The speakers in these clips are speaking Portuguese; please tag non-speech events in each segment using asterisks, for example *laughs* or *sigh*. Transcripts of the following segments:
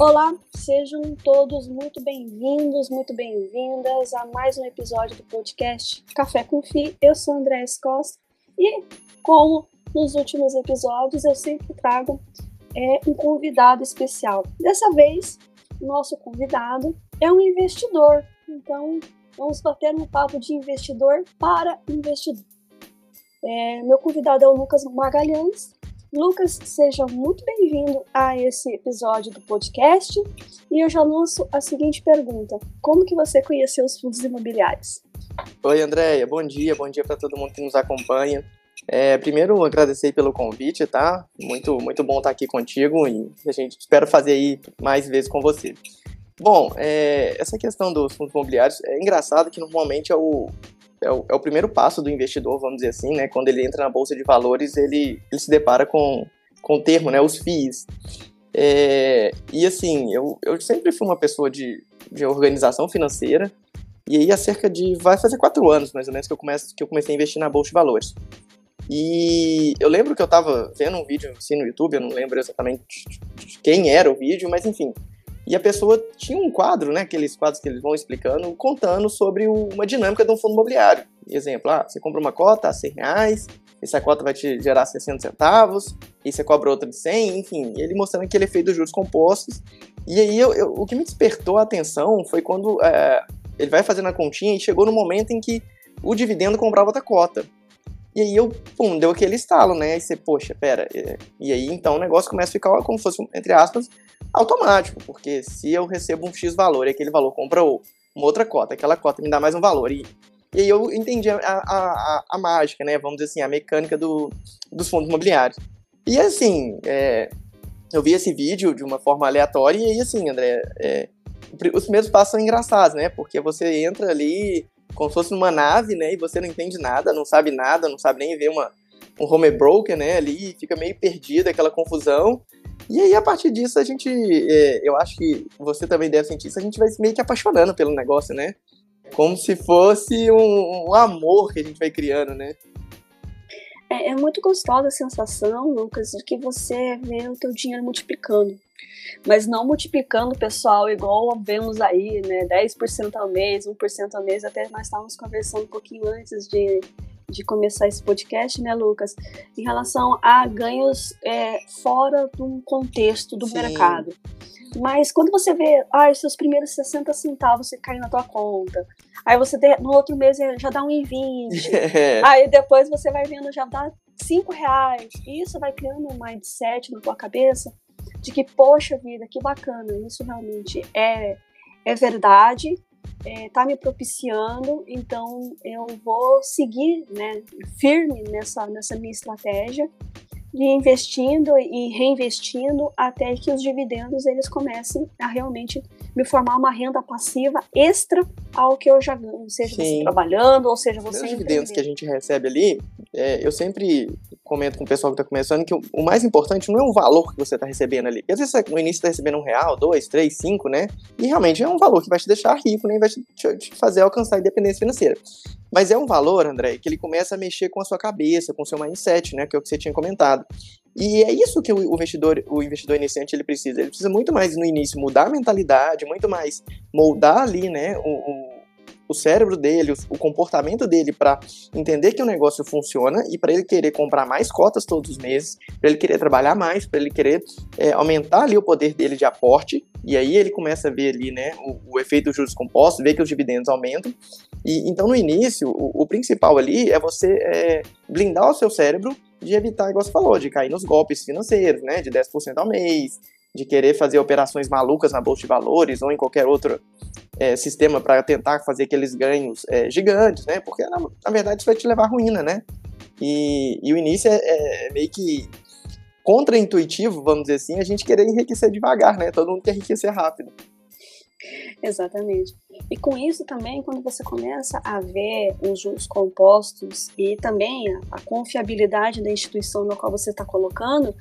Olá, sejam todos muito bem-vindos, muito bem-vindas a mais um episódio do podcast Café com Fi. Eu sou André Costa e, como nos últimos episódios, eu sempre trago é, um convidado especial. Dessa vez, nosso convidado é um investidor, então vamos bater no papo de investidor para investidor. É, meu convidado é o Lucas Magalhães, Lucas, seja muito bem-vindo a esse episódio do podcast e eu já lanço a seguinte pergunta: Como que você conheceu os fundos imobiliários? Oi, Andréia, bom dia, bom dia para todo mundo que nos acompanha. É, primeiro, agradecer pelo convite, tá? Muito, muito bom estar aqui contigo e a gente espera fazer aí mais vezes com você. Bom, é, essa questão dos fundos imobiliários é engraçado que normalmente é o, é o, é o, primeiro passo do investidor, vamos dizer assim, né? Quando ele entra na bolsa de valores, ele, ele se depara com, com o termo, né? Os FIIs. É, e assim, eu, eu sempre fui uma pessoa de, de organização financeira. E aí, há cerca de. Vai fazer quatro anos, mais ou menos, que eu, começo, que eu comecei a investir na bolsa de valores. E eu lembro que eu estava vendo um vídeo assim no YouTube, eu não lembro exatamente quem era o vídeo, mas enfim, e a pessoa tinha um quadro, né, aqueles quadros que eles vão explicando, contando sobre o, uma dinâmica de um fundo imobiliário. Exemplo, ah, você compra uma cota a 100 reais, essa cota vai te gerar 60 centavos, e você cobra outra de 100, enfim, ele mostrando aquele efeito dos juros compostos. E aí eu, eu, o que me despertou a atenção foi quando é, ele vai fazendo a continha e chegou no momento em que o dividendo comprava outra cota. E aí eu, pum, deu aquele estalo, né? E você, poxa, pera. E aí então o negócio começa a ficar como se fosse, entre aspas, automático, porque se eu recebo um X valor e aquele valor compra uma outra cota, aquela cota me dá mais um valor. E, e aí eu entendi a, a, a, a, mágica, né? Vamos dizer assim, a mecânica do, dos fundos imobiliários. E assim, é, eu vi esse vídeo de uma forma aleatória e aí assim, André, é, os primeiros passos são engraçados, né? Porque você entra ali como se fosse numa nave, né? E você não entende nada, não sabe nada, não sabe nem ver uma, um home broker, né? Ali fica meio perdido, aquela confusão. E aí, a partir disso, a gente. É, eu acho que você também deve sentir isso, a gente vai meio que apaixonando pelo negócio, né? Como se fosse um, um amor que a gente vai criando, né? É, é, muito gostosa a sensação, Lucas, de que você vê o teu dinheiro multiplicando. Mas não multiplicando, pessoal, igual vemos aí, né? 10% ao mês, 1% ao mês, até nós estávamos conversando um pouquinho antes de, de começar esse podcast, né, Lucas, em relação a ganhos é, fora do contexto do Sim. mercado. Mas quando você vê, ah, seus primeiros 60 centavos você cai na tua conta, aí você no outro mês já dá um em 20, *laughs* aí depois você vai vendo já dá 5 reais, e isso vai criando um mindset na tua cabeça de que, poxa vida, que bacana, isso realmente é, é verdade, está é, me propiciando, então eu vou seguir né, firme nessa, nessa minha estratégia de investindo e reinvestindo até que os dividendos eles comecem a realmente me formar uma renda passiva extra ao que eu já ganho, seja Sim. você trabalhando ou seja você Os dividendos que a gente recebe ali, é, eu sempre comento com o pessoal que está começando que o, o, mais importante não é o valor que você está recebendo ali. Porque às vezes no início está recebendo um real, dois, três, cinco, né? E realmente é um valor que vai te deixar rico, nem vai te, te fazer alcançar a independência financeira. Mas é um valor, André, que ele começa a mexer com a sua cabeça, com o seu mindset, né? Que é o que você tinha comentado. E é isso que o investidor, o investidor iniciante ele precisa. Ele precisa muito mais no início mudar a mentalidade, muito mais moldar ali, né, o, o, o cérebro dele, o, comportamento dele para entender que o negócio funciona e para ele querer comprar mais cotas todos os meses, para ele querer trabalhar mais, para ele querer é, aumentar ali o poder dele de aporte. E aí ele começa a ver ali, né, o, o efeito dos juros compostos, ver que os dividendos aumentam. E então no início o, o principal ali é você é, blindar o seu cérebro de evitar, igual você falou, de cair nos golpes financeiros, né? De 10% ao mês, de querer fazer operações malucas na bolsa de valores ou em qualquer outro é, sistema para tentar fazer aqueles ganhos é, gigantes, né? Porque na, na, verdade isso vai te levar à ruína, né? E, e o início é, é meio que contra-intuitivo, vamos dizer assim, a gente querer enriquecer devagar, né? Todo mundo quer enriquecer rápido. Exatamente. E com isso também, quando você começa a ver os juros compostos e também a, a confiabilidade da instituição na qual você está colocando,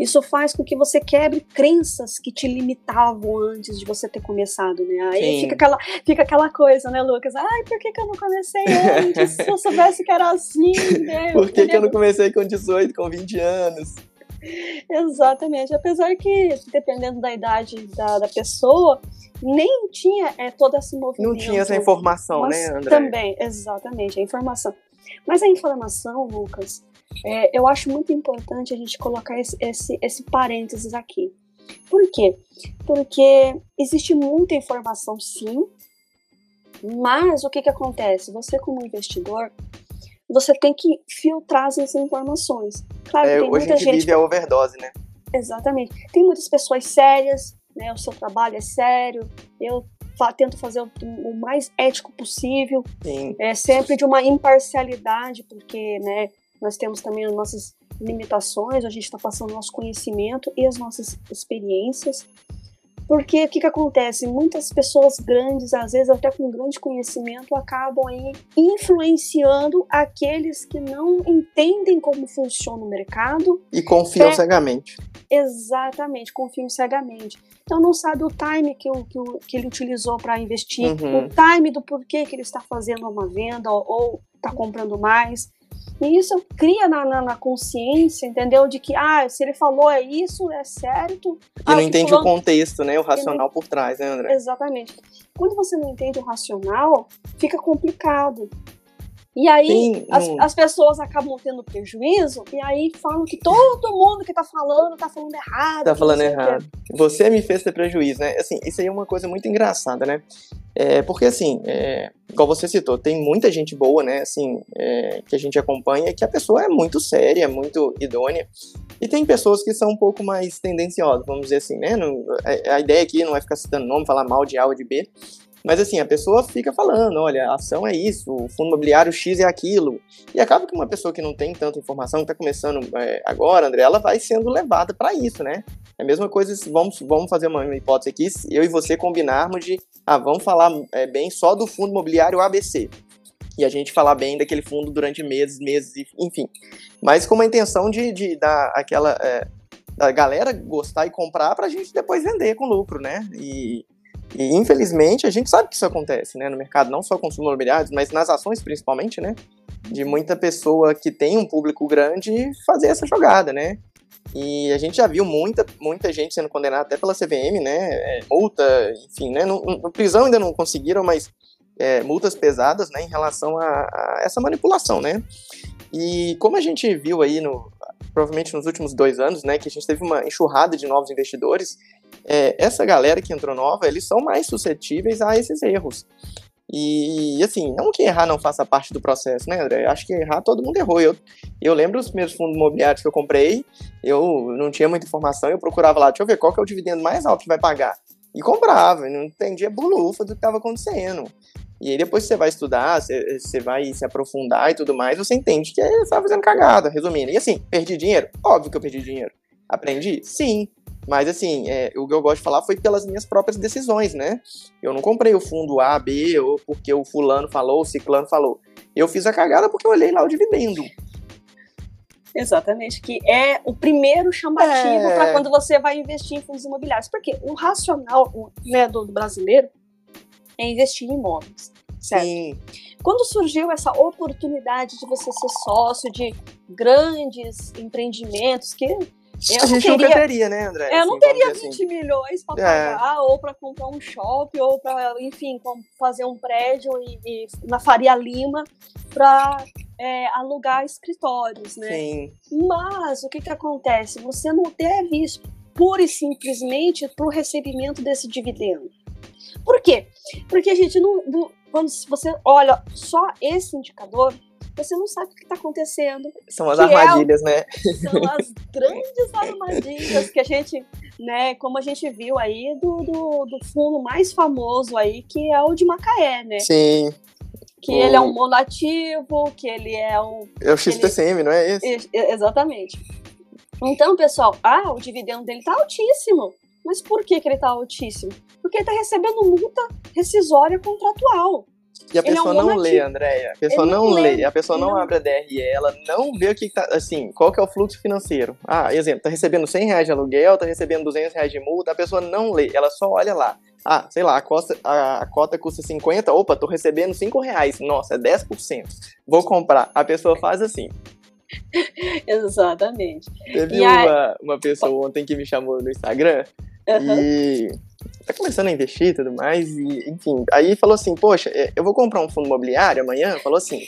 isso faz com que você quebre crenças que te limitavam antes de você ter começado, né? Aí fica aquela, fica aquela coisa, né, Lucas? Ai, por que, que eu não comecei antes? Se eu soubesse que era assim, né? *laughs* Por que, que eu não comecei com 18, com 20 anos? Exatamente. Apesar que, dependendo da idade da, da pessoa, nem tinha é, toda esse movimento. Não tinha essa informação, né, André? Também, exatamente, a informação. Mas a informação, Lucas, é, eu acho muito importante a gente colocar esse, esse, esse parênteses aqui. Por quê? Porque existe muita informação, sim, mas o que, que acontece? Você, como investidor, você tem que filtrar essas informações. Claro é, tem hoje muita a gente, gente vive a overdose, né? Exatamente. Tem muitas pessoas sérias, né? O seu trabalho é sério. Eu tento fazer o, o mais ético possível. Sim. É sempre de uma imparcialidade, porque, né? Nós temos também as nossas limitações, a gente está passando o nosso conhecimento e as nossas experiências. Porque o que, que acontece? Muitas pessoas grandes, às vezes até com grande conhecimento, acabam aí influenciando aqueles que não entendem como funciona o mercado. E confiam é, cegamente. Exatamente, confiam cegamente. Então não sabe o time que, o, que, o, que ele utilizou para investir, uhum. o time do porquê que ele está fazendo uma venda ou está comprando mais. E isso cria na, na, na, consciência, entendeu? De que, ah, se ele falou é isso, é certo. E ah, não entende falou... o contexto, né? O racional não... por trás, né, André? Exatamente. Quando você não entende o racional, fica complicado. E aí Sim, as, as, pessoas acabam tendo prejuízo e aí falam que todo mundo que tá falando tá falando errado. Tá falando errado. Você me fez ter prejuízo, né? Assim, isso aí é uma coisa muito engraçada, né? É, porque assim, é, igual você citou, tem muita gente boa, né? Assim, é, que a gente acompanha que a pessoa é muito séria, muito idônea. E tem pessoas que são um pouco mais tendenciosas, vamos dizer assim, né? Não, a, a ideia aqui não é ficar citando nome, falar mal de A ou de B, mas assim, a pessoa fica falando, olha, a ação é isso, o fundo imobiliário X é aquilo. E acaba que uma pessoa que não tem tanta informação, que está começando é, agora, André, ela vai sendo levada para isso, né? É a mesma coisa, vamos, vamos fazer uma hipótese aqui, eu e você combinarmos de, ah, vamos falar é, bem só do fundo imobiliário ABC. E a gente falar bem daquele fundo durante meses, meses, enfim. Mas com uma intenção de, de dar aquela... É, da galera gostar e comprar para a gente depois vender com lucro, né? E, e infelizmente a gente sabe que isso acontece, né, no mercado, não só consumo imobiliário, mas nas ações principalmente, né, de muita pessoa que tem um público grande fazer essa jogada, né. E a gente já viu muita, muita gente sendo condenada até pela CVM, né, é, multa, enfim, né, no, no, prisão ainda não conseguiram, mas é, multas pesadas, né, em relação a, a essa manipulação, né. E como a gente viu aí no, provavelmente nos últimos dois anos, né, que a gente teve uma enxurrada de novos investidores, é, essa galera que entrou nova, eles são mais suscetíveis a esses erros. E, assim, não que errar não faça parte do processo, né, André? Acho que errar todo mundo errou. Eu, eu lembro os primeiros fundos imobiliários que eu comprei, eu não tinha muita informação, eu procurava lá, deixa eu ver qual que é o dividendo mais alto que vai pagar. E comprava, não entendia bolufa do que estava acontecendo. E aí depois você vai estudar, você, você vai se aprofundar e tudo mais, você entende que você estava fazendo cagada, resumindo. E assim, perdi dinheiro? Óbvio que eu perdi dinheiro. Aprendi? Sim. Mas assim, é, o que eu gosto de falar foi pelas minhas próprias decisões, né? Eu não comprei o fundo A, B, ou porque o fulano falou, o ciclano falou. Eu fiz a cagada porque eu olhei lá o dividendo. Exatamente, que é o primeiro chamativo é... para quando você vai investir em fundos imobiliários. Porque o racional né, do brasileiro é investir em imóveis, certo? Sim. Quando surgiu essa oportunidade de você ser sócio de grandes empreendimentos que eu a gente teria, nunca teria, né, André? Eu assim, não teria 20 assim. milhões para é. pagar, é. ou para comprar um shopping, ou para, enfim, fazer um prédio e, e na Faria Lima para é, alugar escritórios, né? Sim. Mas o que, que acontece? Você não deve isso pura e simplesmente para o recebimento desse dividendo. Por quê? Porque a gente não, não quando você olha só esse indicador, você não sabe o que está acontecendo. São as armadilhas, é, né? São as grandes armadilhas que a gente, né, como a gente viu aí do, do, do fundo mais famoso aí, que é o de Macaé, né? Sim. Que o... ele é um monativo, que ele é um. É o XPCM, ele... não é esse? Exatamente. Então, pessoal, ah, o dividendo dele tá altíssimo. Mas por que, que ele tá altíssimo? Porque ele tá recebendo multa rescisória contratual. E a pessoa é um não lê, Andréia. A pessoa não, não lê. lê. A pessoa não, não, abre a DRE, ela não vê o que tá, assim, qual que é o fluxo financeiro. Ah, exemplo, tá recebendo 100 reais de aluguel, tá recebendo 200 reais de multa, a pessoa não lê, ela só olha lá. Ah, sei lá, a, costa, a, a cota custa 50, opa, tô recebendo 5 reais, nossa, é 10%. Vou comprar. A pessoa faz assim. *laughs* Exatamente. Teve e uma, a... uma pessoa ontem que me chamou no Instagram uhum. e tá começando a investir e tudo mais, e enfim, aí falou assim, poxa, é, eu vou comprar um fundo imobiliário amanhã, falou assim,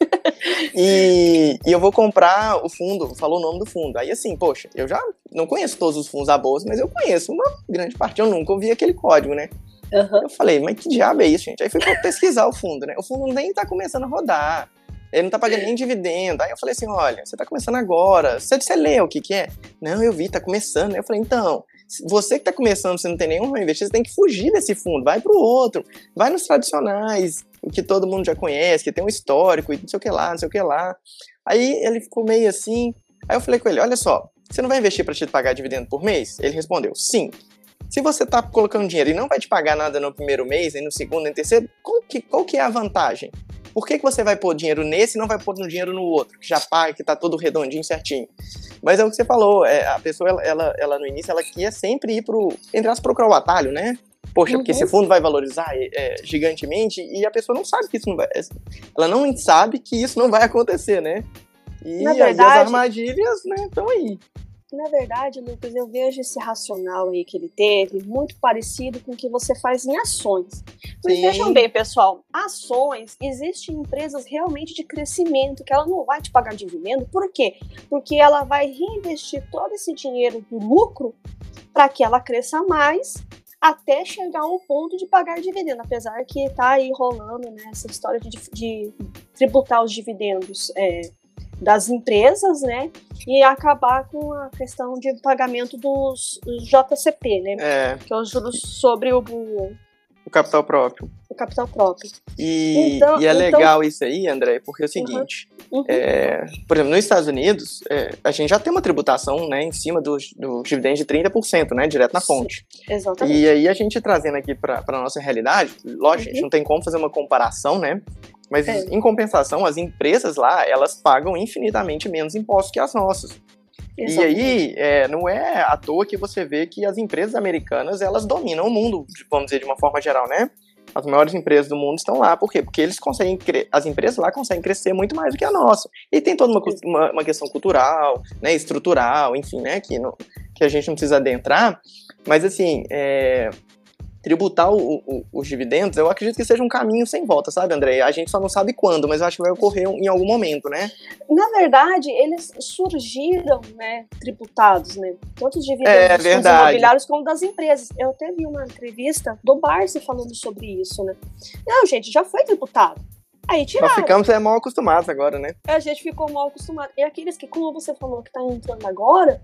*laughs* e, e, eu vou comprar o fundo, falou o nome do fundo. Aí assim, poxa, eu já não conheço todos os fundos da bolsa, mas eu conheço uma grande parte, eu nunca ouvi aquele código, né? Uhum. Eu falei, mas que diabo é isso, gente? Aí fui pesquisar o fundo, né? O fundo nem tá começando a rodar. Ele não tá pagando nem dividendo. Aí eu falei assim: olha, você tá começando agora. Você, você lê o que que é? Não, eu vi, tá começando. Aí eu falei, então, você que tá começando, você não tem nenhum para investir, você tem que fugir desse fundo, vai pro outro, vai nos tradicionais, o que todo mundo já conhece, que tem um histórico, e não sei o que lá, não sei o que lá. Aí ele ficou meio assim. Aí eu falei com ele: olha só, você não vai investir para te pagar dividendo por mês? Ele respondeu: sim. Se você está colocando dinheiro e não vai te pagar nada no primeiro mês, nem no segundo, nem no terceiro, qual que, qual que é a vantagem? Por que, que você vai pôr dinheiro nesse e não vai pôr dinheiro no outro, que já paga, que está todo redondinho, certinho? Mas é o que você falou, é, a pessoa, ela, ela, ela, no início, ela queria sempre ir pro, entre as procurar o atalho, né? Poxa, uhum. porque esse uhum. fundo vai valorizar é, gigantemente e a pessoa não sabe que isso não vai. Ela não sabe que isso não vai acontecer, né? E Na verdade, as armadilhas, né, estão aí. Na verdade, Lucas, eu vejo esse racional aí que ele teve muito parecido com o que você faz em ações. Mas Sim. vejam bem, pessoal, ações, existem empresas realmente de crescimento que ela não vai te pagar dividendo. Por quê? Porque ela vai reinvestir todo esse dinheiro do lucro para que ela cresça mais até chegar ao ponto de pagar dividendo, apesar que está aí rolando né, essa história de, de tributar os dividendos é, das empresas, né? E acabar com a questão de pagamento dos JCP, né? É. Que é os juros sobre o, o capital próprio. O capital próprio. E, então, e é então... legal isso aí, André, porque é o seguinte: uhum. Uhum. É, por exemplo, nos Estados Unidos, é, a gente já tem uma tributação né, em cima dos do dividendos de 30%, né? Direto na fonte. Sim, exatamente. E aí a gente trazendo aqui para a nossa realidade, lógico, uhum. a gente uhum. não tem como fazer uma comparação, né? Mas é. em compensação, as empresas lá, elas pagam infinitamente menos impostos que as nossas. Exatamente. E aí, é, não é à toa que você vê que as empresas americanas, elas dominam o mundo, vamos dizer, de uma forma geral, né? As maiores empresas do mundo estão lá. Por quê? Porque eles conseguem as empresas lá conseguem crescer muito mais do que a nossa. E tem toda uma, uma, uma questão cultural, né, estrutural, enfim, né, que, não, que a gente não precisa adentrar. Mas assim, é, tributar o, o, os dividendos, eu acredito que seja um caminho sem volta, sabe, André? A gente só não sabe quando, mas eu acho que vai ocorrer em algum momento, né? Na verdade, eles surgiram, né, tributados, né? Tanto os dividendos é, dos imobiliários como das empresas. Eu até vi uma entrevista do Barsi falando sobre isso, né? Não, gente, já foi tributado. Aí tiraram. Nós ficamos é, mal acostumados agora, né? A gente ficou mal acostumado. E aqueles que, como você falou, que tá entrando agora,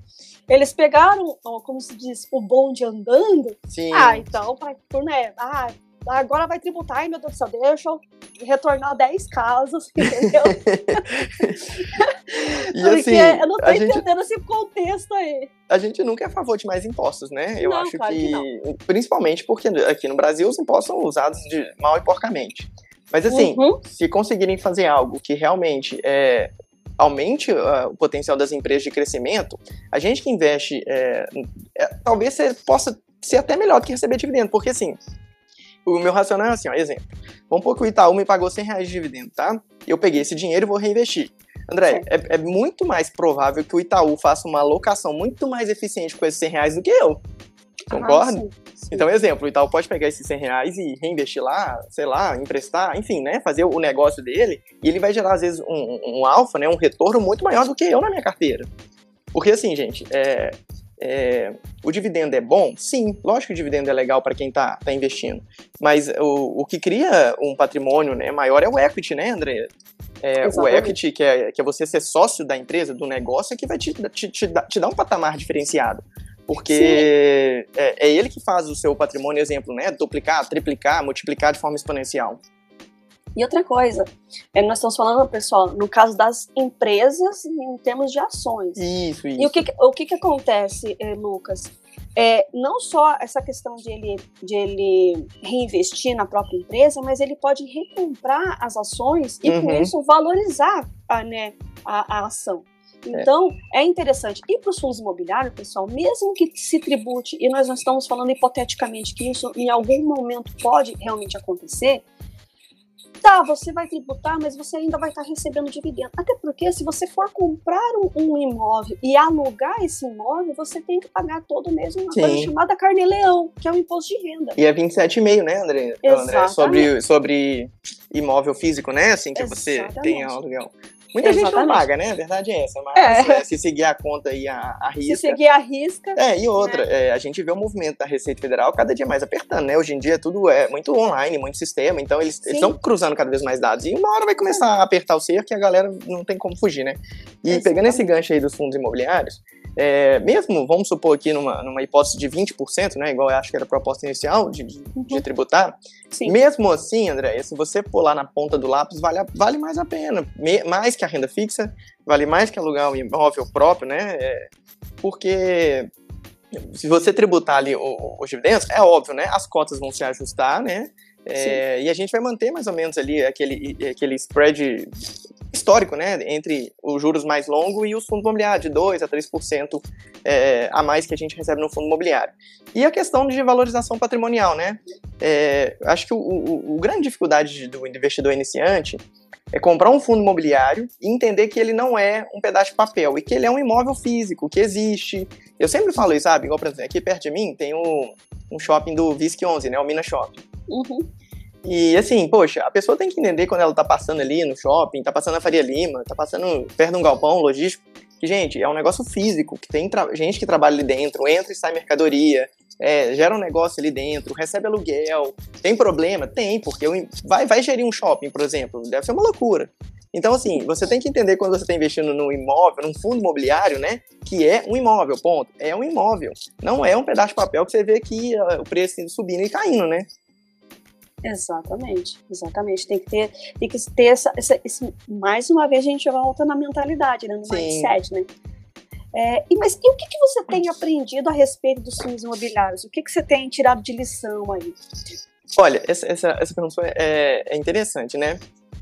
eles pegaram, como se diz, o bonde andando. Sim. Ah, então, por, né? Ah, agora vai tributar, ai meu Deus do céu, deixa eu retornar 10 casas, *laughs* entendeu? *laughs* e Porque assim, eu não tô entendendo gente, esse contexto aí. A gente nunca é a favor de mais impostos, né? Eu não, acho claro que, que principalmente porque aqui no Brasil os impostos são usados de mal e porcamente. Mas assim, uhum. se conseguirem fazer algo que realmente é, aumente uh, o potencial das empresas de crescimento, a gente que investe, é, é, talvez você possa ser até melhor do que receber dividendo, porque assim, o meu racional é assim, ó, exemplo, vamos supor que o Itaú me pagou 100 reais de dividendo, tá? Eu peguei esse dinheiro e vou reinvestir. André, é, é, muito mais provável que o Itaú faça uma alocação muito mais eficiente com esses 100 reais do que eu. Concorda? Ah, então, exemplo, o Itaú pode pegar esses 100 reais e reinvestir lá, sei lá, emprestar, enfim, né? Fazer o negócio dele e ele vai gerar, às vezes, um, um alfa, né? Um retorno muito maior do que eu na minha carteira. Porque, assim, gente, é, é, o dividendo é bom? Sim, lógico que o dividendo é legal para quem está tá investindo. Mas o, o que cria um patrimônio né, maior é o equity, né, André? É, o equity, que é, que é você ser sócio da empresa, do negócio, é que vai te, te, te, dar, te dar um patamar diferenciado. Porque é, é, ele que faz o seu patrimônio, exemplo, né? Duplicar, triplicar, multiplicar de forma exponencial. E outra coisa, é, nós estamos falando, pessoal, no caso das empresas em termos de ações. Isso, isso. E o que, o que, que acontece, eh, Lucas? É, não só essa questão de ele, de ele reinvestir na própria empresa, mas ele pode recomprar as ações e, uhum. com isso, valorizar a, né, a, a ação. É. Então, é, é interessante. E para os fundos imobiliários, pessoal, mesmo que se tribute, e nós não estamos falando hipoteticamente que isso em algum momento pode realmente acontecer, Tá, você vai tributar, mas você ainda vai estar recebendo dividendo. Até porque se você for comprar um, um imóvel e alugar esse imóvel, você tem que pagar todo mês uma Sim. coisa chamada carne-leão, que é o imposto de renda. E é 27,5, né, André? André sobre, sobre imóvel físico, né? Assim que Exatamente. você tem aluguel. Muita Exatamente. gente não paga, né? A verdade é essa. Mas é. se seguir a conta e a, a risca. Se seguir a risca. É, e outra, né? é, a gente vê o movimento da Receita Federal cada dia mais apertando, né? Hoje em dia tudo é muito online, muito sistema, então eles estão cruzando cada vez mais dados. E uma hora vai começar a apertar o cerco e a galera não tem como fugir, né? E Exatamente. pegando esse gancho aí dos fundos imobiliários, é, mesmo, vamos supor aqui numa, numa hipótese de 20%, né, igual eu acho que era a proposta inicial de, de, uhum. de tributar, Sim. mesmo assim, André, se você pular na ponta do lápis, vale, vale mais a pena, Me, mais que a renda fixa, vale mais que alugar um imóvel próprio, né, é, porque se você tributar ali os dividendos, é óbvio, né, as cotas vão se ajustar, né, é, e a gente vai manter mais ou menos ali aquele, aquele spread histórico, né, entre os juros mais longos e os fundos imobiliários, de 2% a 3% é, a mais que a gente recebe no fundo imobiliário. E a questão de valorização patrimonial, né, é, acho que o, o, o grande dificuldade do investidor iniciante é comprar um fundo imobiliário e entender que ele não é um pedaço de papel e que ele é um imóvel físico, que existe. Eu sempre falo isso, sabe? Igual, por exemplo, aqui perto de mim tem um, um shopping do VISC 11, né? O Minas Shopping. Uhum. E assim, poxa, a pessoa tem que entender quando ela tá passando ali no shopping, tá passando na Faria Lima, tá passando perto de um galpão logístico, que, gente, é um negócio físico, que tem gente que trabalha ali dentro, entra e sai mercadoria, é, gera um negócio ali dentro, recebe aluguel. Tem problema? Tem, porque vai, vai gerir um shopping, por exemplo, deve ser uma loucura. Então, assim, você tem que entender quando você está investindo num imóvel, num fundo imobiliário, né? Que é um imóvel, ponto. É um imóvel. Não é um pedaço de papel que você vê aqui uh, o preço subindo e caindo, né? Exatamente, exatamente. Tem que ter, tem que ter essa, essa esse, mais uma vez a gente volta na mentalidade, né, no Sim. mindset, né? É, e, mas e o que, que você tem aprendido a respeito dos fundos imobiliários? O que, que você tem tirado de lição aí? Olha, essa, essa, essa pergunta é, é interessante, né?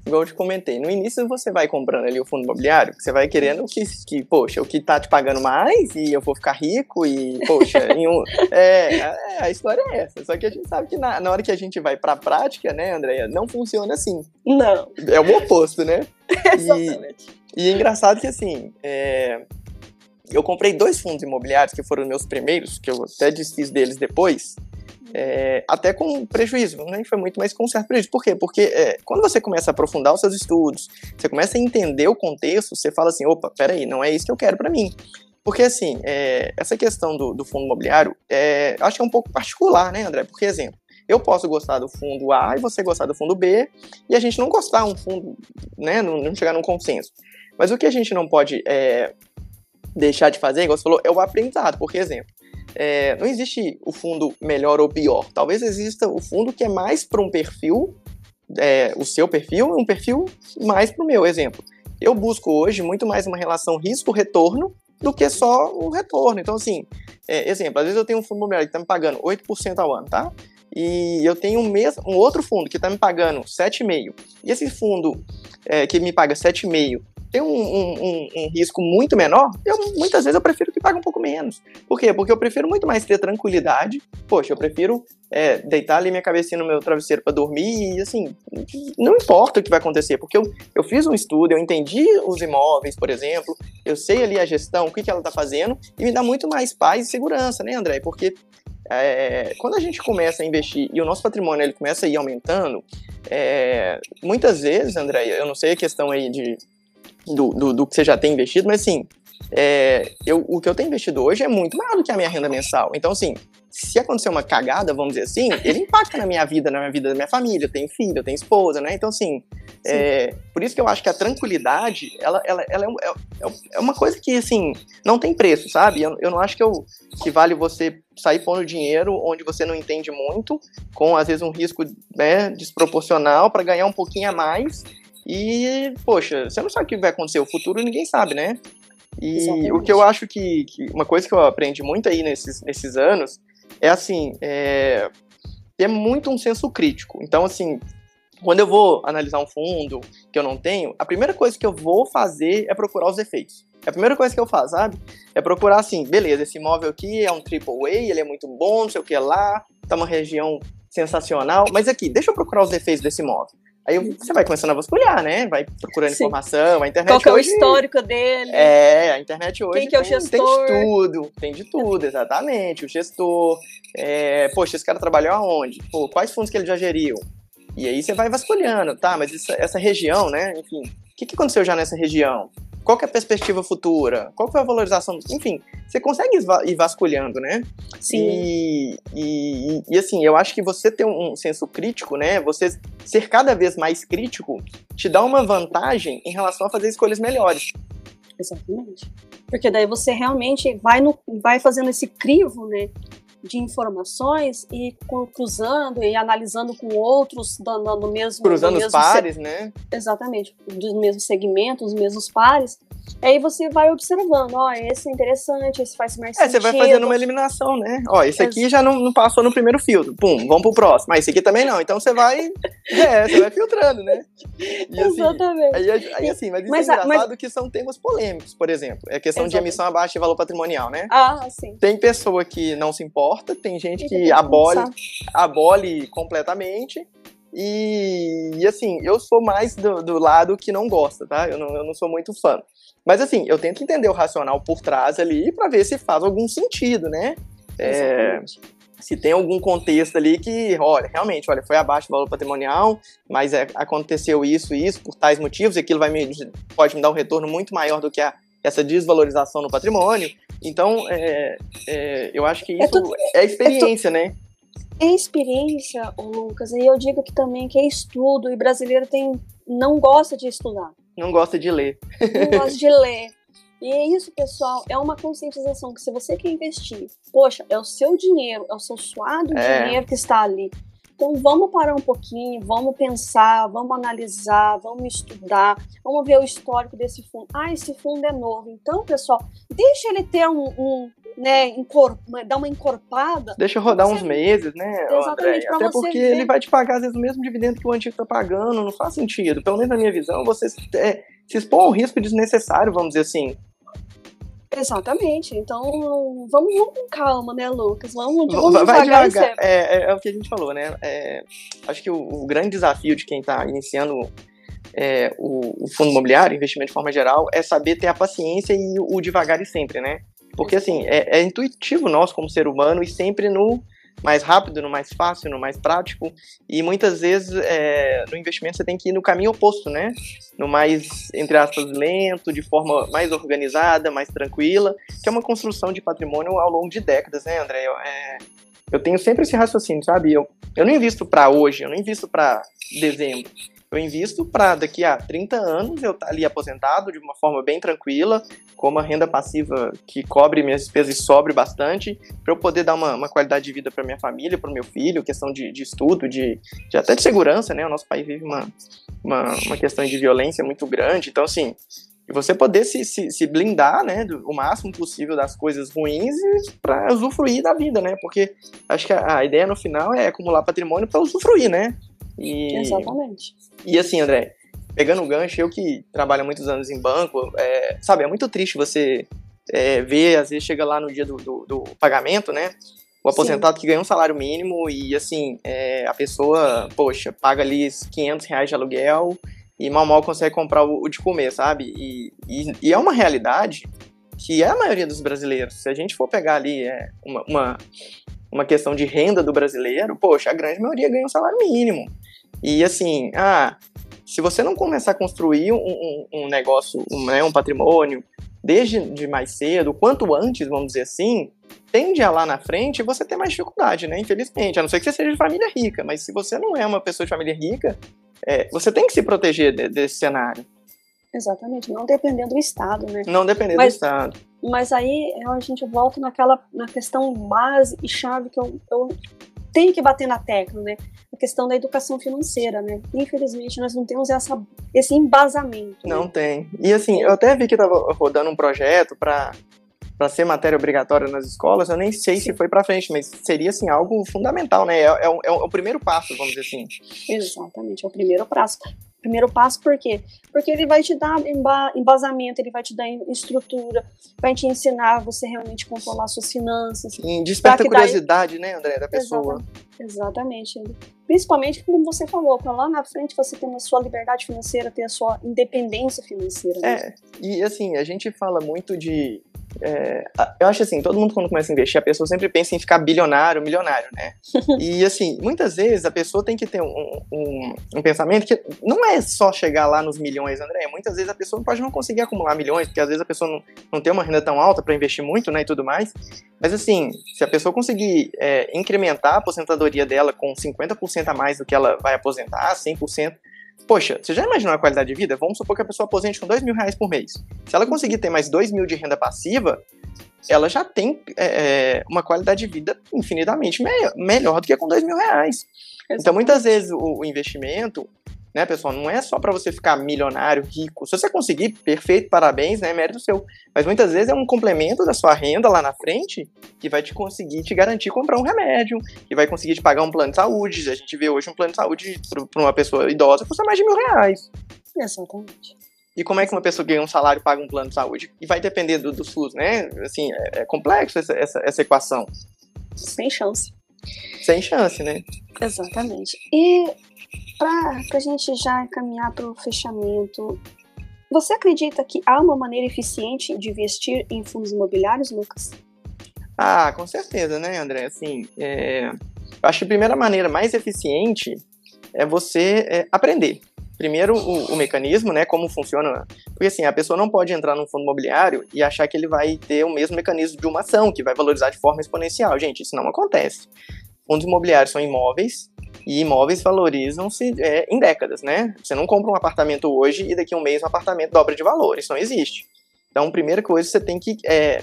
Igual eu te comentei, no início você vai comprando ali o fundo imobiliário, você vai querendo que, que poxa, o que tá te pagando mais e eu vou ficar rico e, poxa, *laughs* um, é, é, a história é essa. Só que a gente sabe que na, na hora que a gente vai pra prática, né, Andréia, não funciona assim. Não. É o oposto, né? *laughs* Exatamente. E, e é engraçado que, assim, é, eu comprei dois fundos imobiliários que foram meus primeiros, que eu até desfiz deles depois, é, até com prejuízo, nem né? foi muito, mas com certo prejuízo. Por quê? Porque é, quando você começa a aprofundar os seus estudos, você começa a entender o contexto, você fala assim, opa, peraí, não é isso que eu quero para mim. Porque, assim, é, essa questão do, do fundo imobiliário, é, acho que é um pouco particular, né, André? Porque, exemplo, eu posso gostar do fundo A e você gostar do fundo B, e a gente não gostar um fundo, né, não, não chegar num consenso. Mas o que a gente não pode é, deixar de fazer, igual você falou, é o aprendizado. Por exemplo, é, não existe o fundo melhor ou pior. Talvez exista o fundo que é mais para um perfil, é, o seu perfil, um perfil mais para o meu. Exemplo, eu busco hoje muito mais uma relação risco-retorno do que só o retorno. Então, assim, é, exemplo, às vezes eu tenho um fundo imobiliário que está me pagando 8% ao ano, tá? E eu tenho um, mes um outro fundo que está me pagando 7,5%. E esse fundo é, que me paga 7,5% tem um, um, um, risco muito menor, eu muitas vezes eu prefiro que pague um pouco menos. Por quê? Porque eu prefiro muito mais ter tranquilidade. Poxa, eu prefiro é, deitar ali minha cabecinha no meu travesseiro para dormir e assim, não importa o que vai acontecer, porque eu, eu fiz um estudo, eu entendi os imóveis, por exemplo, eu sei ali a gestão, o que, que ela está fazendo, e me dá muito mais paz e segurança, né, André? Porque é, quando a gente começa a investir e o nosso patrimônio ele começa a ir aumentando, é, muitas vezes, André, eu não sei a questão aí de do, do, do que você já tem investido, mas assim, é, eu, o que eu tenho investido hoje é muito maior do que a minha renda mensal. Então, assim, se acontecer uma cagada, vamos dizer assim, ele impacta na minha vida, na minha vida da minha família. Eu tenho filho, eu tenho esposa, né? Então, assim, é, por isso que eu acho que a tranquilidade, ela, ela, ela é, é, é, uma coisa que, assim, não tem preço, sabe? Eu, eu não acho que, eu, que vale você sair pondo dinheiro onde você não entende muito, com, às vezes, um risco né, desproporcional para ganhar um pouquinho a mais e, poxa, você não sabe o que vai acontecer, o futuro ninguém sabe, né? E Exatamente. o que eu acho que, que, Uma coisa que eu aprendi muito aí nesses, nesses anos é assim: é, é muito um senso crítico. Então, assim, quando eu vou analisar um fundo que eu não tenho, a primeira coisa que eu vou fazer é procurar os efeitos. É a primeira coisa que eu faço, sabe? É procurar assim, beleza, esse imóvel aqui é um triple A, ele é muito bom, não sei o que lá, tá uma região sensacional, mas aqui, deixa eu procurar os efeitos desse imóvel. Aí você vai começando a vasculhar, né? Vai procurando Sim. informação, a internet Qual que é o hoje... histórico dele? É, a internet hoje Quem que é o tem, gestor? tem de tudo, tem de tudo, exatamente. O gestor, é, poxa, esse cara trabalhou aonde? Pô, quais fundos que ele já geriu? E aí você vai vasculhando, tá? Mas essa, essa região, né? Enfim, o que, que aconteceu já nessa região? Qual é a perspectiva futura? Qual foi a valorização? Enfim, você consegue ir vasculhando, né? Sim. E, e, e, assim, eu acho que você ter um senso crítico, né? Você ser cada vez mais crítico te dá uma vantagem em relação a fazer escolhas melhores. Exatamente. Porque daí você realmente vai, no, vai fazendo esse crivo, né? De informações e cruzando e analisando com outros do, do mesmo cruzando mesmo os pares, né? Exatamente, dos mesmos segmentos, dos mesmos pares. Aí você vai observando, ó, esse é interessante, esse faz mais é, sentido. É, você vai fazendo uma eliminação, né? Ó, esse aqui já não, não, passou no primeiro filtro. Pum, vamos pro próximo. Mas esse aqui também não. Então você vai. *laughs* É, você vai filtrando, né? E, assim, Exatamente. Aí, aí, assim, mas isso mas, é engraçado mas... que são temas polêmicos, por exemplo. É a questão Exatamente. de emissão abaixo de valor patrimonial, né? Ah, sim. Tem pessoa que não se importa, tem gente que, que abole, abole completamente. E, e, assim, eu sou mais do, do, lado que não gosta, tá? Eu não, eu não sou muito fã. Mas assim, eu tento entender o racional por trás ali para ver se faz algum sentido, né? É, se tem algum contexto ali que, olha, realmente, olha, foi abaixo do valor patrimonial, mas é, aconteceu isso e isso por tais motivos, e aquilo vai me, pode me dar um retorno muito maior do que a, essa desvalorização no patrimônio. Então, é, é, eu acho que é isso é, é experiência, né? É experiência, Lucas, e eu digo que também que é estudo, e brasileiro tem, não gosta de estudar. Não gosta de ler. Não gosta de ler. E é isso, pessoal, é uma conscientização que se você quer investir, poxa, é o seu dinheiro, é o seu suado é. dinheiro que está ali. Então vamos parar um pouquinho, vamos pensar, vamos analisar, vamos estudar, vamos ver o histórico desse fundo. Ah, esse fundo é novo. Então, pessoal, deixa ele ter um, um né, encor dar uma encorpada. Deixa rodar uns meses, né? Exatamente. Até porque ver. ele vai te pagar, às vezes, o mesmo dividendo que o antigo está pagando, não faz sentido. Pelo menos na minha visão, você é, se expõe a um risco desnecessário, vamos dizer assim. Exatamente. Então, vamos, vamos com calma, né, Lucas? Vamos, vamos Vai devagar. devagar. É, é, é, o que a gente falou, né? É, acho que o, o, grande desafio de quem está iniciando é, o, o, fundo imobiliário, investimento de forma geral, é saber ter a paciência e o, o devagar e sempre, né? Porque, assim, é, é intuitivo nosso como ser humano e sempre no mais rápido, no mais fácil, no mais prático. E muitas vezes é, no investimento você tem que ir no caminho oposto, né? No mais, entre aspas, lento, de forma mais organizada, mais tranquila, que é uma construção de patrimônio ao longo de décadas, né, André? Eu, é, eu tenho sempre esse raciocínio, sabe? Eu, eu não invisto para hoje, eu não invisto para dezembro. Eu invisto para daqui a 30 anos eu estar tá ali aposentado de uma forma bem tranquila, com uma renda passiva que cobre minhas despesas e sobre bastante, para eu poder dar uma, uma, qualidade de vida para minha família, para o meu filho, questão de, de estudo, de, de, até de segurança, né? O nosso país vive uma, uma, uma questão de violência muito grande, então assim, e você poder se, se, se, blindar, né, do, o máximo possível das coisas ruins para usufruir da vida, né? Porque acho que a, a ideia no final é acumular patrimônio para usufruir, né? E, Exatamente. E assim, André, pegando o gancho, eu que trabalho muitos anos em banco, é, sabe, é muito triste você é, ver, às vezes chega lá no dia do, do, do pagamento, né? O aposentado Sim. que ganha um salário mínimo e, assim, é, a pessoa, poxa, paga ali 500 reais de aluguel e mal mal consegue comprar o, o de comer, sabe? E, e, e, é uma realidade que é a maioria dos brasileiros. Se a gente for pegar ali é, uma, uma, uma questão de renda do brasileiro, poxa, a grande maioria ganha um salário mínimo. E assim, ah, se você não começar a construir um, um, um negócio, um, né, um patrimônio, desde de mais cedo, quanto antes, vamos dizer assim, tende a lá na frente você ter mais dificuldade, né? Infelizmente. A não ser que você seja de família rica, mas se você não é uma pessoa de família rica, é, você tem que se proteger de, desse cenário. Exatamente, não dependendo do Estado, né? Não dependendo mas, do Estado. Mas aí a gente volta naquela na questão base e chave que eu, eu tenho que bater na tecla, né? A questão da educação financeira, né? Infelizmente, nós não temos essa, esse embasamento. Não né? tem. E assim, eu até vi que estava rodando um projeto para para ser matéria obrigatória nas escolas, eu nem sei Sim. se foi para frente, mas seria assim algo fundamental, né? É, é, é, o, é, o, primeiro passo, vamos dizer assim. Exatamente, é o primeiro passo. Primeiro passo, por quê? Porque ele vai te dar embasamento, ele vai te dar estrutura, vai te ensinar você realmente controlar suas finanças. Sim, desperta curiosidade, daí... né, André, da pessoa. Exatamente. Principalmente, como você falou, para lá na frente você ter a sua liberdade financeira, ter a sua independência financeira. Né? É, e assim, a gente fala muito de é, eu acho assim, todo mundo quando começa a investir, a pessoa sempre pensa em ficar bilionário, milionário, né? *laughs* e assim, muitas vezes a pessoa tem que ter um, um, um, pensamento que não é só chegar lá nos milhões, André. Muitas vezes a pessoa pode não conseguir acumular milhões, porque às vezes a pessoa não, não tem uma renda tão alta para investir muito, né, e tudo mais. Mas assim, se a pessoa conseguir é, incrementar a aposentadoria dela com 50% a mais do que ela vai aposentar, 100%, Poxa, você já imaginou a qualidade de vida? Vamos supor que a pessoa aposente com dois mil reais por mês. Se ela conseguir ter mais dois mil de renda passiva, ela já tem é, é uma qualidade de vida infinitamente me melhor do que com dois mil reais. Então, muitas vezes, o, o investimento né, pessoal? Não é só para você ficar milionário, rico. Se você conseguir, perfeito, parabéns, né? Mérito seu. Mas muitas vezes é um complemento da sua renda lá na frente que vai te conseguir te garantir comprar um remédio, que vai conseguir te pagar um plano de saúde. A gente vê hoje um plano de saúde para uma pessoa idosa custa mais de mil reais. Exatamente. E como é que uma pessoa ganha um salário e paga um plano de saúde? E vai depender do, do SUS, né? Assim, é, é complexo essa, essa, essa equação. Sem chance. Sem chance, né? Exatamente. E para a gente já caminhar para o fechamento, você acredita que há uma maneira eficiente de investir em fundos imobiliários, Lucas? Ah, com certeza, né, André? Assim, é... eu acho que a primeira maneira mais eficiente é você é, aprender. Primeiro, o, o, mecanismo, né, como funciona. Porque assim, a pessoa não pode entrar num fundo imobiliário e achar que ele vai ter o mesmo mecanismo de uma ação, que vai valorizar de forma exponencial. Gente, isso não acontece. Fundos imobiliários são imóveis e imóveis valorizam-se é, em décadas, né? Você não compra um apartamento hoje e daqui a um mês um apartamento dobra de valor. Isso não existe. Então, primeira coisa, você tem que é,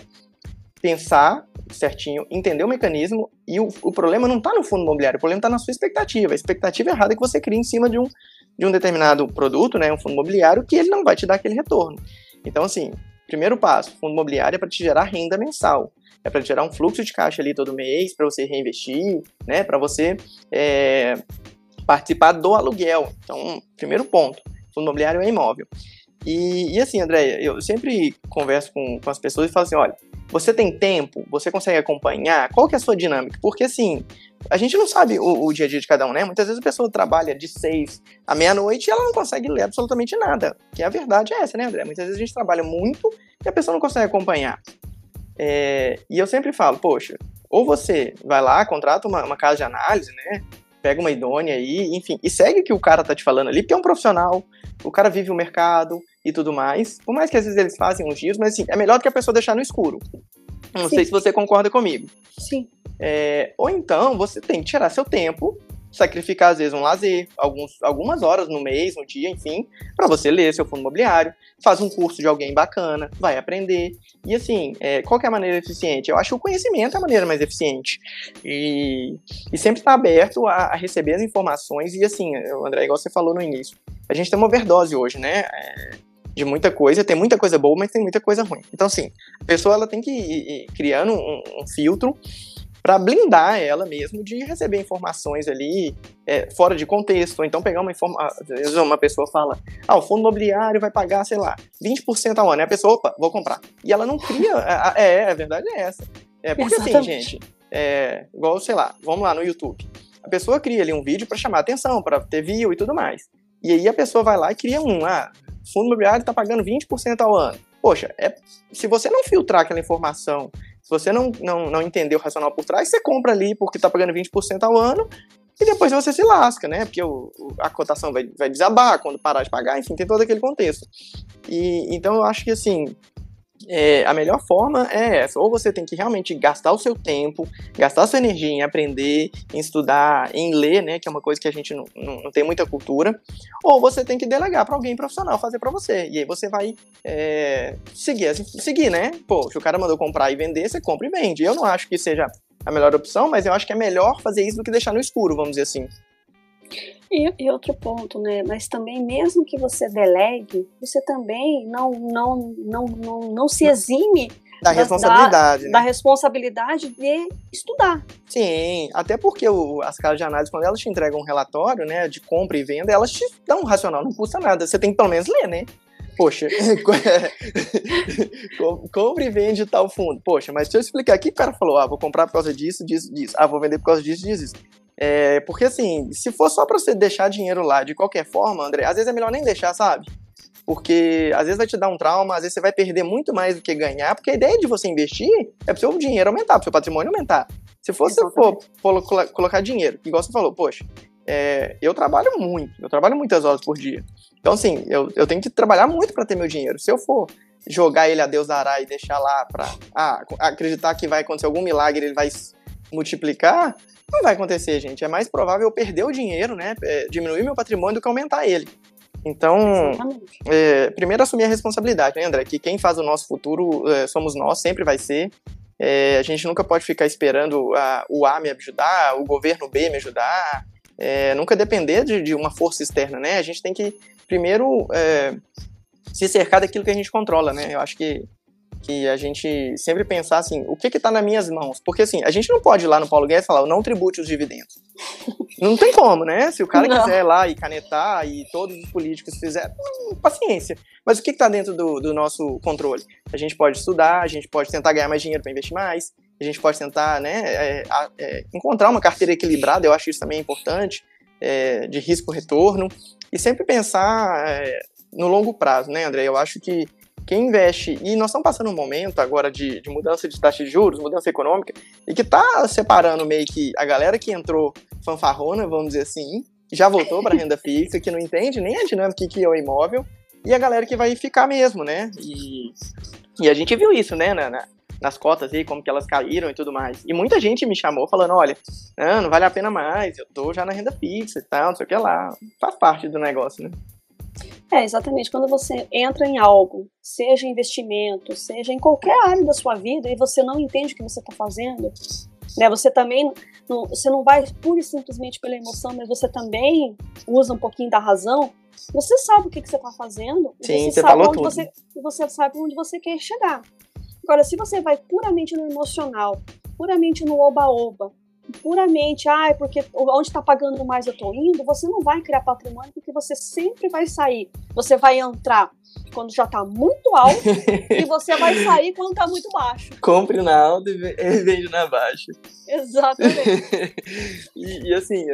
pensar certinho, entender o mecanismo e o, o problema não está no fundo imobiliário, o problema está na sua expectativa. A expectativa errada é que você cria em cima de um, de um determinado produto, né, um fundo imobiliário, que ele não vai te dar aquele retorno. Então, assim, primeiro passo, fundo imobiliário é para te gerar renda mensal é para gerar um fluxo de caixa ali todo mês, para você reinvestir, né? Para você é, participar do aluguel. Então, primeiro ponto, fundo imobiliário é imóvel. E, e assim, André, eu sempre converso com, com as pessoas e falo assim, olha, você tem tempo? Você consegue acompanhar? Qual que é a sua dinâmica? Porque assim, a gente não sabe o, o dia a dia de cada um, né? Muitas vezes a pessoa trabalha de seis à meia-noite e ela não consegue ler absolutamente nada. Que a verdade é essa, né, André? Muitas vezes a gente trabalha muito e a pessoa não consegue acompanhar. É, e eu sempre falo, poxa, ou você vai lá, contrata uma, uma, casa de análise, né? Pega uma idônea aí, enfim, e segue o que o cara tá te falando ali, porque é um profissional, o cara vive o mercado e tudo mais. Por mais que às vezes eles fazem uns giros, mas assim, é melhor do que a pessoa deixar no escuro. Não Sim. sei se você concorda comigo. Sim. É, ou então você tem que tirar seu tempo sacrificar às vezes um lazer, alguns, algumas horas no mês, no dia, enfim, para você ler seu fundo imobiliário, faz um curso de alguém bacana, vai aprender. E assim, é, qual é a maneira eficiente? Eu acho que o conhecimento é a maneira mais eficiente. E, e sempre está aberto a, a, receber as informações. E assim, André, igual você falou no início, a gente tem uma overdose hoje, né? É, de muita coisa, tem muita coisa boa, mas tem muita coisa ruim. Então, assim, a pessoa ela tem que ir, ir criando um, um filtro para blindar ela mesmo de receber informações ali é, fora de contexto, ou então pegar uma informação, vezes uma pessoa fala, ah, o fundo imobiliário vai pagar, sei lá, 20% ao ano, e a pessoa, opa, vou comprar. E ela não cria, *laughs* é, a verdade é essa. É, porque assim, Exatamente. assim, gente, é, igual, sei lá, vamos lá no YouTube, a pessoa cria ali um vídeo para chamar atenção, para ter view e tudo mais. E aí a pessoa vai lá e cria um, ah, fundo imobiliário está pagando 20% ao ano. Poxa, é, se você não filtrar aquela informação você não, não, não entender o racional por trás, você compra ali porque está pagando 20% ao ano e depois você se lasca, né? Porque o, a cotação vai, vai desabar quando parar de pagar, enfim, tem todo aquele contexto. E então eu acho que assim, é, a melhor forma é essa. Ou você tem que realmente gastar o seu tempo, gastar a sua energia em aprender, em estudar, em ler, né? Que é uma coisa que a gente não, não, tem muita cultura. Ou você tem que delegar para alguém profissional fazer para você. E aí você vai é, seguir, assim, seguir, né? Pô, se o cara mandou comprar e vender, você compra e vende. Eu não acho que seja a melhor opção, mas eu acho que é melhor fazer isso do que deixar no escuro, vamos dizer assim. E, e, outro ponto, né? Mas também, mesmo que você delegue, você também não, não, não, não, não se exime da responsabilidade. Da, né? da responsabilidade de estudar. Sim, até porque o, as casas de análise, quando elas te entregam um relatório, né, de compra e venda, elas te dão um racional, não custa nada. Você tem que pelo menos ler, né? Poxa, *laughs* compra e vende tal fundo. Poxa, mas se eu explicar aqui, o cara falou, ah, vou comprar por causa disso, disso, disso. Ah, vou vender por causa disso, disso, disso. É, porque assim, se for só pra você deixar dinheiro lá de qualquer forma, André, às vezes é melhor nem deixar, sabe? Porque às vezes vai te dar um trauma, às vezes você vai perder muito mais do que ganhar, porque a ideia de você investir é pro seu dinheiro aumentar, pro seu patrimônio aumentar. Se você for colocar dinheiro, igual você falou, poxa, é, eu trabalho muito, eu trabalho muitas horas por dia. Então, assim, eu, eu tenho que trabalhar muito para ter meu dinheiro. Se eu for jogar ele a Deus dará e deixar lá para ah, acreditar que vai acontecer algum milagre, ele vai multiplicar, não vai acontecer, gente. É mais provável eu perder o dinheiro, né? É, diminuir meu patrimônio do que aumentar ele. Então, é, primeiro assumir a responsabilidade, né, André? Que quem faz o nosso futuro é, somos nós, sempre vai ser. É, a gente nunca pode ficar esperando a, o A me ajudar, o governo B me ajudar, é, nunca depender de, de, uma força externa, né? A gente tem que primeiro é, se cercar daquilo que a gente controla, né? Eu acho que que a gente sempre pensar assim, o que que tá nas minhas mãos? Porque assim, a gente não pode ir lá no Paulo Guedes falar, não tribute os dividendos. *laughs* não tem como, né? Se o cara não. quiser ir lá e canetar e todos os políticos fizerem, hum, paciência. Mas o que que tá dentro do, do nosso controle? A gente pode estudar, a gente pode tentar ganhar mais dinheiro para investir mais, a gente pode tentar, né, é, é, encontrar uma carteira equilibrada, eu acho isso também importante, é, de risco-retorno, e sempre pensar é, no longo prazo, né, André? Eu acho que quem investe, e nós estamos passando um momento agora de, de mudança de taxa de juros, mudança econômica, e que está separando meio que a galera que entrou fanfarrona, vamos dizer assim, já voltou para renda *laughs* fixa, que não entende nem a dinâmica que é o imóvel, e a galera que vai ficar mesmo, né? E, e a gente viu isso, né, na, na, nas cotas aí, como que elas caíram e tudo mais. E muita gente me chamou falando, olha, não, não vale a pena mais, eu tô já na renda fixa e tal, não sei o que lá. Faz parte do negócio, né? É, exatamente. Quando você entra em algo, seja investimento, seja em qualquer área da sua vida, e você não entende o que você está fazendo, né? Você também não, você não vai pura e simplesmente pela emoção, mas você também usa um pouquinho da razão. Você sabe o que, que você está fazendo, Sim, você, você sabe onde tudo. você, você sabe onde você quer chegar. Agora, se você vai puramente no emocional, puramente no oba-oba, puramente, ah, é porque onde está pagando mais eu estou indo, você não vai criar patrimônio porque você sempre vai sair. Você vai entrar quando já está muito alto *laughs* e você vai sair quando está muito baixo. Compre na alta e *laughs* vende na baixa. Exatamente. *laughs* e, e, assim,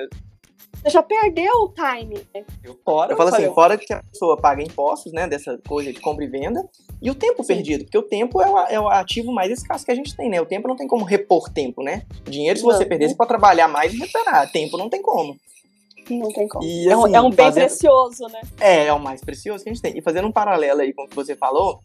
você já perdeu o time. Né? Fora, eu falo assim, fora que a pessoa paga impostos, né, dessa coisa de compra e venda, e o tempo Sim. perdido, porque o tempo é o, é o, ativo mais escasso que a gente tem, né? O tempo não tem como repor tempo, né? Dinheiro, se você não. perder, você pode trabalhar mais e recuperar. Tempo não tem como. Não tem como. E, assim, é, um, assim, é um bem fazendo... precioso, né? É, é o mais precioso que a gente tem. E fazendo um paralelo aí com o que você falou,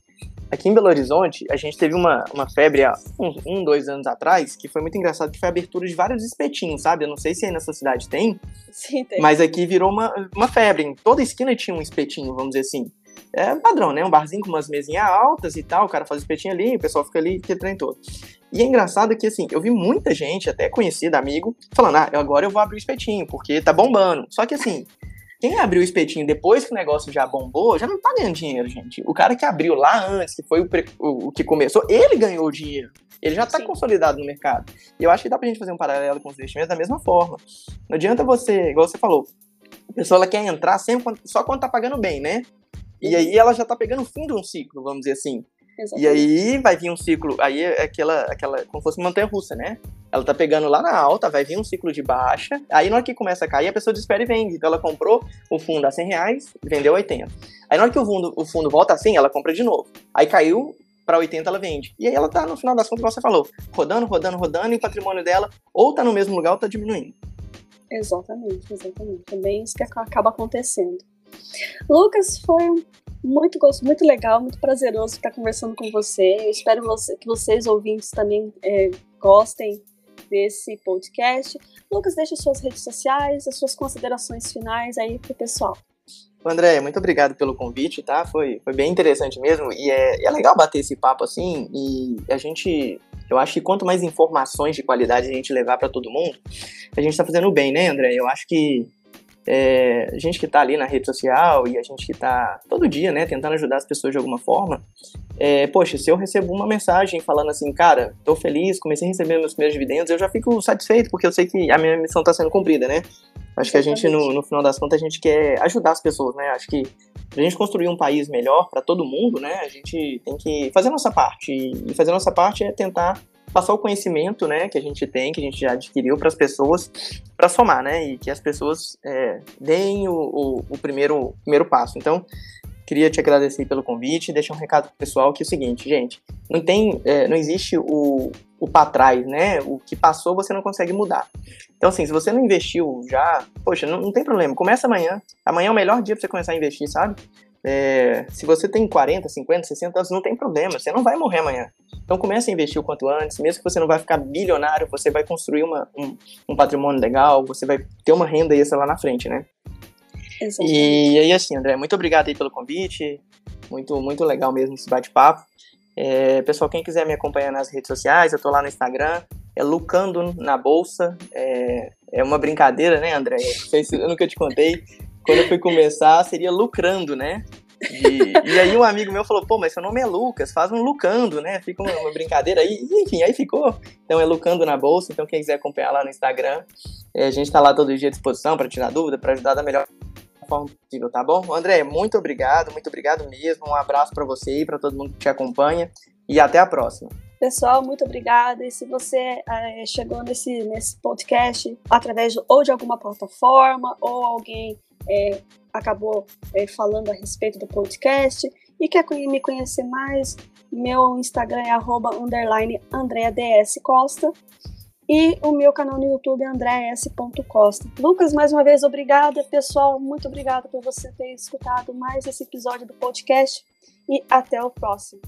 Aqui em Belo Horizonte, a gente teve uma, uma febre há um, um, dois anos atrás, que foi muito engraçado, que foi a abertura de vários espetinhos, sabe? Eu não sei se aí nessa cidade tem, Sim, tem. mas aqui virou uma, uma febre. Em toda esquina tinha um espetinho, vamos dizer assim. É padrão, né? Um barzinho com umas mesinhas altas e tal, o cara faz o espetinho ali, o pessoal fica ali, que trem todo. E é engraçado que, assim, eu vi muita gente, até conhecida, amigo, falando, ah, agora eu vou abrir o espetinho, porque tá bombando. Só que, assim, quem abriu o espetinho depois que o negócio já bombou, já não tá ganhando dinheiro, gente. O cara que abriu lá antes, que foi o, o, o que começou, ele ganhou o dinheiro. Ele já tá Sim. consolidado no mercado. E eu acho que dá pra gente fazer um paralelo com os investimentos da mesma forma. Não adianta você, igual você falou, a pessoa ela quer entrar sempre só quando tá pagando bem, né? E aí ela já tá pegando o fim de um ciclo, vamos dizer assim. Exatamente. E aí vai vir um ciclo, aí é aquela, aquela, como fosse montanha russa, né? Ela tá pegando lá na alta, vai vir um ciclo de baixa, aí na hora que começa a cair, a pessoa desespera e vende. Então ela comprou o fundo a 100 reais, vendeu 80. Aí na hora que o fundo, o fundo volta a 100, ela compra de novo. Aí caiu para 80, ela vende. E aí ela tá, no final das contas, como você falou, rodando, rodando, rodando, e o patrimônio dela ou tá no mesmo lugar ou tá diminuindo. Exatamente, exatamente. É bem isso que acaba acontecendo. Lucas, foi muito gosto, muito legal, muito prazeroso estar conversando com você. Eu espero você, que vocês ouvintes também é, gostem desse podcast. Lucas, deixe suas redes sociais, as suas considerações finais aí pro pessoal. André, muito obrigado pelo convite, tá? Foi, foi bem interessante mesmo e é, é legal bater esse papo assim e a gente eu acho que quanto mais informações de qualidade a gente levar para todo mundo, a gente está fazendo bem, né, André? Eu acho que é, a gente que está ali na rede social e a gente que está todo dia, né, tentando ajudar as pessoas de alguma forma, é, poxa, se eu recebo uma mensagem falando assim, cara, tô feliz, comecei a receber meus primeiros dividendos, eu já fico satisfeito, porque eu sei que a minha missão está sendo cumprida, né? Acho que a gente, no, no, final das contas, a gente quer ajudar as pessoas, né? Acho que pra gente construir um país melhor para todo mundo, né, a gente tem que fazer a nossa parte. E fazer a nossa parte é tentar passar o conhecimento, né, que a gente tem, que a gente já adquiriu para as pessoas, para somar, né, e que as pessoas é, deem o, o, o, primeiro, primeiro passo. Então, queria te agradecer pelo convite deixar um recado pro pessoal que é o seguinte, gente, não tem, é, não existe o, o para trás, né, o que passou você não consegue mudar. Então, assim, se você não investiu já, poxa, não, não tem problema, começa amanhã. Amanhã é o melhor dia para você começar a investir, sabe? É, se você tem 40, 50, 60 anos, não tem problema, você não vai morrer amanhã. Então comece a investir o quanto antes, mesmo que você não vai ficar bilionário, você vai construir uma, um, um patrimônio legal, você vai ter uma renda extra lá na frente, né? Exatamente. E aí assim, André, muito obrigado aí pelo convite, muito, muito legal mesmo esse bate-papo. É, pessoal, quem quiser me acompanhar nas redes sociais, eu tô lá no Instagram, é Lucando na Bolsa, é, é uma brincadeira, né, André? Sei se eu nunca te contei, quando eu fui começar, seria lucrando, né? E, e, aí um amigo meu falou, pô, mas seu nome é Lucas, faz um lucando, né? Fica uma, brincadeira aí. Enfim, aí ficou. Então é lucando na bolsa. Então quem quiser acompanhar lá no Instagram, é, a gente tá lá todo dia à disposição para tirar dúvida, para ajudar da melhor forma possível, tá bom? André, muito obrigado, muito obrigado mesmo. Um abraço para você e para todo mundo que te acompanha. E até a próxima. Pessoal, muito obrigada. E se você é, chegou nesse, nesse podcast através de, ou de alguma plataforma ou alguém é, acabou é, falando a respeito do podcast e quer me conhecer mais, meu Instagram é arroba Costa e o meu canal no YouTube é andreas.costa. Lucas, mais uma vez, obrigada. Pessoal, muito obrigada por você ter escutado mais esse episódio do podcast e até o próximo.